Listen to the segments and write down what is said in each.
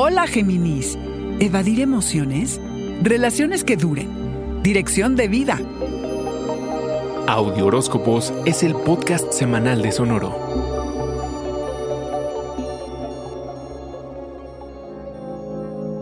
Hola Géminis. Evadir emociones. Relaciones que duren. Dirección de vida. Audio Horóscopos es el podcast semanal de Sonoro.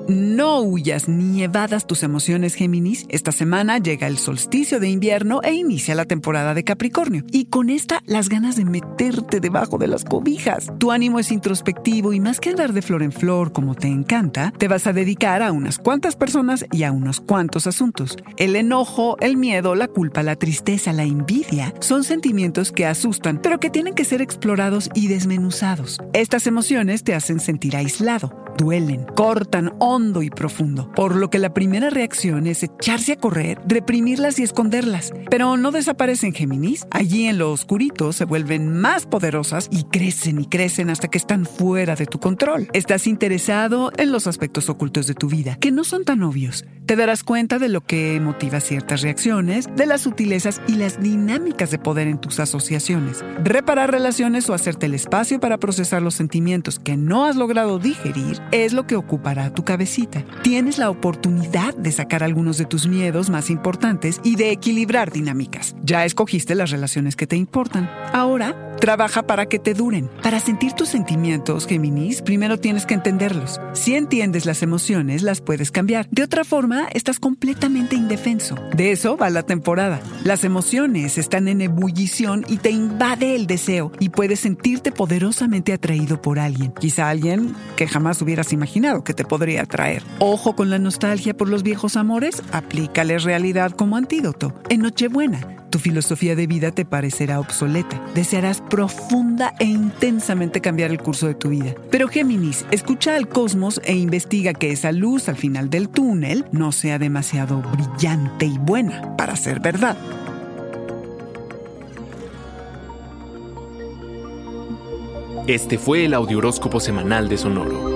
No huyas ni evadas tus emociones, Géminis. Esta semana llega el solsticio de invierno e inicia la temporada de Capricornio. Y con esta, las ganas de meterte debajo de las cobijas. Tu ánimo es introspectivo y más que andar de flor en flor como te encanta, te vas a dedicar a unas cuantas personas y a unos cuantos asuntos. El enojo, el miedo, la culpa, la tristeza, la envidia son sentimientos que asustan, pero que tienen que ser explorados y desmenuzados. Estas emociones te hacen sentir aislado duelen, cortan hondo y profundo, por lo que la primera reacción es echarse a correr, reprimirlas y esconderlas. Pero no desaparecen Géminis, allí en lo oscurito se vuelven más poderosas y crecen y crecen hasta que están fuera de tu control. Estás interesado en los aspectos ocultos de tu vida, que no son tan obvios. Te darás cuenta de lo que motiva ciertas reacciones, de las sutilezas y las dinámicas de poder en tus asociaciones. Reparar relaciones o hacerte el espacio para procesar los sentimientos que no has logrado digerir es lo que ocupará tu cabecita. Tienes la oportunidad de sacar algunos de tus miedos más importantes y de equilibrar dinámicas. Ya escogiste las relaciones que te importan. Ahora, Trabaja para que te duren. Para sentir tus sentimientos, Géminis, primero tienes que entenderlos. Si entiendes las emociones, las puedes cambiar. De otra forma, estás completamente indefenso. De eso va la temporada. Las emociones están en ebullición y te invade el deseo y puedes sentirte poderosamente atraído por alguien. Quizá alguien que jamás hubieras imaginado que te podría atraer. Ojo con la nostalgia por los viejos amores, aplícale realidad como antídoto. En Nochebuena, tu filosofía de vida te parecerá obsoleta. Desearás profunda e intensamente cambiar el curso de tu vida. Pero Géminis, escucha al cosmos e investiga que esa luz al final del túnel no sea demasiado brillante y buena para ser verdad. Este fue el Audioróscopo Semanal de Sonoro.